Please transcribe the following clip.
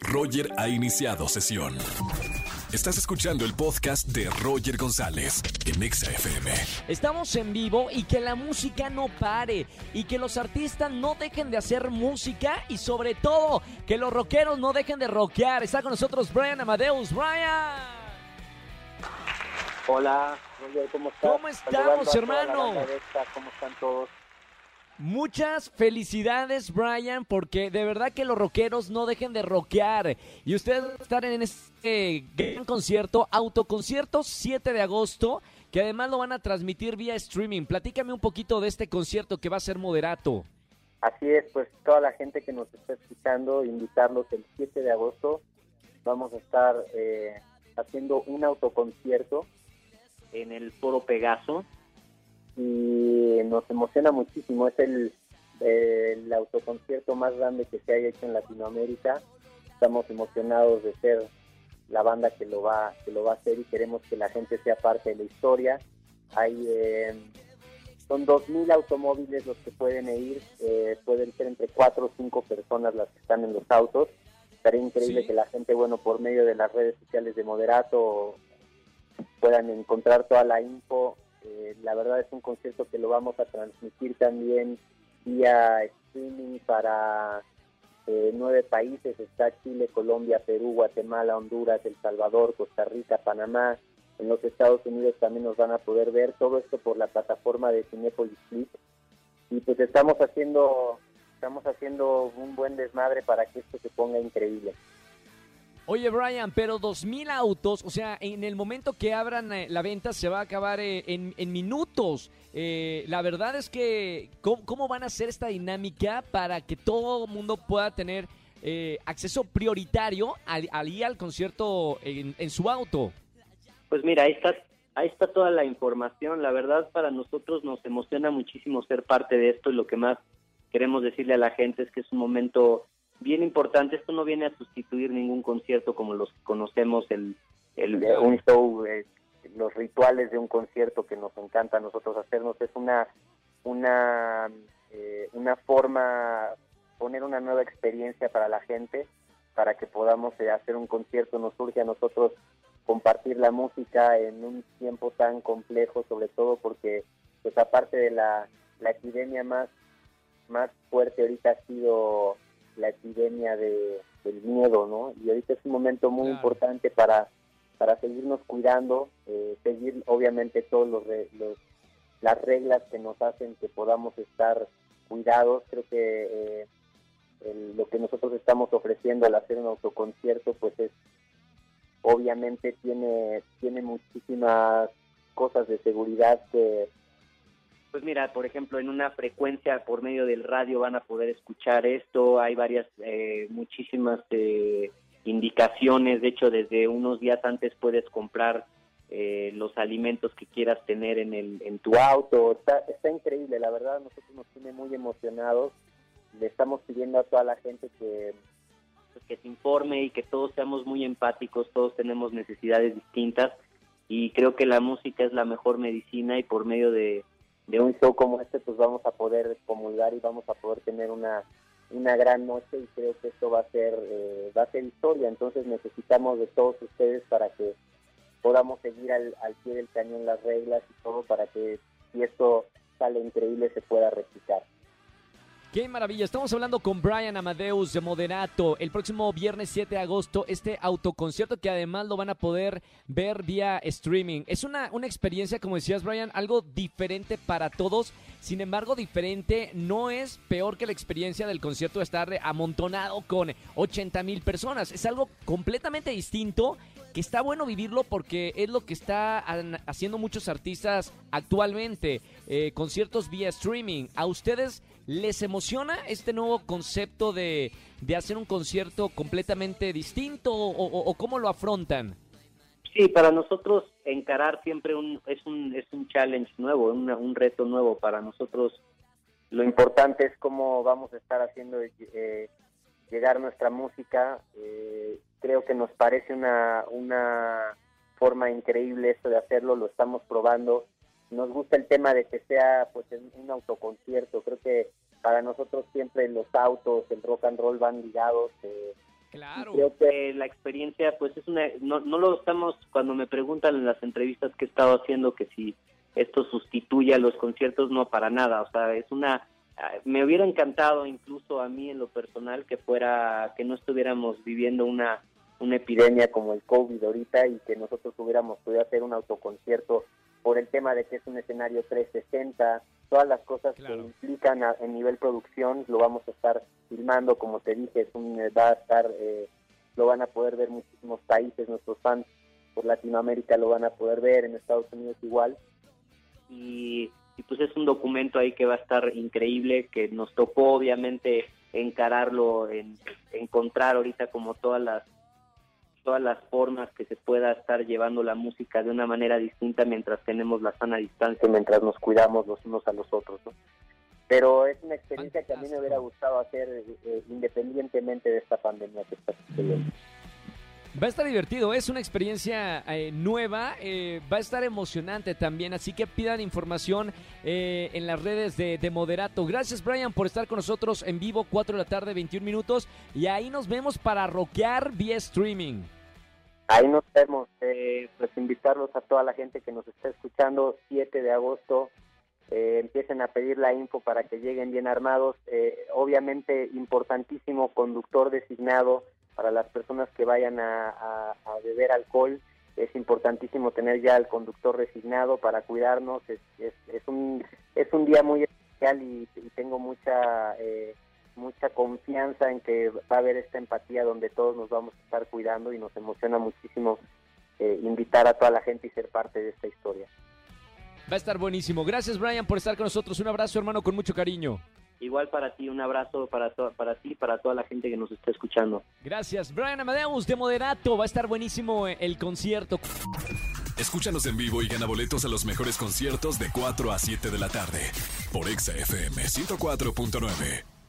Roger ha iniciado sesión. Estás escuchando el podcast de Roger González en Exa FM. Estamos en vivo y que la música no pare y que los artistas no dejen de hacer música y sobre todo que los rockeros no dejen de rockear. Está con nosotros Brian Amadeus. Brian. Hola, Roger, ¿cómo estás? ¿Cómo estamos, hermano? ¿Cómo están todos? Muchas felicidades, Brian, porque de verdad que los rockeros no dejen de rockear. Y ustedes van a estar en este gran concierto, autoconcierto 7 de agosto, que además lo van a transmitir vía streaming. Platícame un poquito de este concierto que va a ser moderato. Así es, pues toda la gente que nos está escuchando, invitarlos el 7 de agosto. Vamos a estar eh, haciendo un autoconcierto en el Foro Pegaso y nos emociona muchísimo. Es el, el autoconcierto más grande que se haya hecho en Latinoamérica. Estamos emocionados de ser la banda que lo va que lo va a hacer y queremos que la gente sea parte de la historia. Hay eh, son 2.000 automóviles los que pueden ir, eh, pueden ser entre 4 o 5 personas las que están en los autos. Estaría increíble Sí. que la gente, bueno, por medio de las redes sociales de Moderato puedan encontrar toda la info. Eh, la verdad es un concierto que lo vamos a transmitir también vía streaming para eh, nueve países. Está Chile, Colombia, Perú, Guatemala, Honduras, El Salvador, Costa Rica, Panamá. En los Estados Unidos también nos van a poder ver todo esto por la plataforma de Cinepolis Clip. Y pues estamos haciendo estamos haciendo un buen desmadre para que esto se ponga increíble. Oye, Brian, pero 2.000 autos, o sea, en el momento que abran eh, la venta se va a acabar eh, en, en minutos. Eh, la verdad es que, ¿cómo, van a hacer esta dinámica para que todo el mundo pueda tener eh, acceso prioritario al, al, al concierto en, en su auto? Pues mira, ahí está, ahí está toda la información. La verdad, para nosotros nos emociona muchísimo ser parte de esto y lo que más queremos decirle a la gente es que es un momento bien importante. Esto no viene a sustituir ningún concierto como los que conocemos, el, el un show, eh, los rituales de un concierto que nos encanta a nosotros hacernos. Es una, una, eh, una forma, poner una nueva experiencia para la gente, para que podamos eh, hacer un concierto. Nos surge a nosotros compartir la música en un tiempo tan complejo, sobre todo porque, pues aparte de la, la epidemia más, más fuerte ahorita ha sido la epidemia de, del miedo, ¿no? Y ahorita es un momento muy Claro. importante para, para seguirnos cuidando, eh, seguir obviamente todos los, los las reglas que nos hacen que podamos estar cuidados. Creo que eh, el- lo que nosotros estamos ofreciendo al hacer un autoconcierto, pues es obviamente tiene tiene muchísimas cosas de seguridad que pues mira por ejemplo en una frecuencia por medio del radio van a poder escuchar esto. Hay varias eh, muchísimas eh, indicaciones. De hecho desde unos días antes puedes comprar eh, los alimentos que quieras tener en el en tu auto. Está está increíble la verdad nosotros nos tiene muy emocionados. Le estamos pidiendo a toda la gente que pues, que se informe y que todos seamos muy empáticos, todos tenemos necesidades distintas. Y creo que la música es la mejor medicina y por medio de, de un show como este pues vamos a poder comulgar y vamos a poder tener una una gran noche y creo que esto va a ser eh, va a ser historia. Entonces necesitamos de todos ustedes para que podamos seguir al, al pie del cañón las reglas y todo para que si esto sale increíble se pueda replicar Qué maravilla. Estamos hablando con Brian Amadeus de Moderato el próximo viernes 7 de agosto, este autoconcierto que además lo van a poder ver vía streaming. Es una, una experiencia, como decías Brian, algo diferente para todos. Sin embargo, diferente no es peor que la experiencia del concierto de estar amontonado con 80 mil personas. Es algo completamente distinto que está bueno vivirlo porque es lo que están haciendo muchos artistas actualmente. Eh, conciertos vía streaming. ¿A ustedes les emociona este nuevo concepto de, de hacer un concierto completamente distinto o, cómo lo afrontan? Sí, para nosotros encarar siempre un, es un es un challenge nuevo, una- un reto nuevo para nosotros. Lo importante es cómo vamos a estar haciendo eh, llegar nuestra música. Eh, creo que nos parece una una forma increíble esto de hacerlo. Lo estamos probando. Nos gusta el tema de que sea pues un autoconcierto. Creo que para nosotros siempre los autos, el rock and roll van ligados. eh, Claro. Creo que la experiencia, pues es una, no, no lo estamos, cuando me preguntan en las entrevistas que he estado haciendo que si esto sustituye a los conciertos, no para nada, o sea, es una, ah, me hubiera encantado incluso a mí en lo personal que fuera, que no estuviéramos viviendo una, una epidemia como el COVID ahorita y que nosotros hubiéramos podido hacer un autoconcierto por el tema de que es un escenario 360, todas las cosas que implican a, en nivel producción, lo vamos a estar filmando, como te dije, es un, va a estar, eh, lo van a poder ver muchísimos países, nuestros fans por Latinoamérica lo van a poder ver, en Estados Unidos igual, y, y pues es un documento ahí que va a estar increíble, que nos tocó obviamente encararlo, en, encontrar ahorita como todas las todas las formas que se pueda estar llevando la música de una manera distinta mientras tenemos la sana distancia, mientras nos cuidamos los unos a los otros. ¿no? Pero es una experiencia que a mí me hubiera gustado hacer eh, independientemente de esta pandemia que está sucediendo. Va a estar divertido, es una experiencia eh, nueva, eh, va a estar emocionante también, así que pidan información eh, en las redes de, de, Moderato. Gracias Brian por estar con nosotros en vivo, 4 de la tarde, 21 minutos, y ahí nos vemos para rockear vía streaming. Ahí nos vemos, pues invitarlos a toda la gente que nos está escuchando, 7 de agosto, empiecen a pedir la info para que lleguen bien armados, obviamente importantísimo conductor designado, para las personas que vayan a, a, beber alcohol. Es importantísimo tener ya al conductor resignado para cuidarnos. Es, es, es un, es un día muy especial y, y tengo mucha, eh, mucha confianza en que va a haber esta empatía donde todos nos vamos a estar cuidando y nos emociona muchísimo eh, invitar a toda la gente y ser parte de esta historia. Va a estar buenísimo. Gracias Brian por estar con nosotros. Un abrazo hermano con mucho cariño. Igual para ti, un abrazo para, para ti, para toda la gente que nos está escuchando. Gracias. Brian Amadeus de Moderato. Va a estar buenísimo el concierto. Escúchanos en vivo y gana boletos a los mejores conciertos de 4 a 7 de la tarde. Por Exa FM 104.9.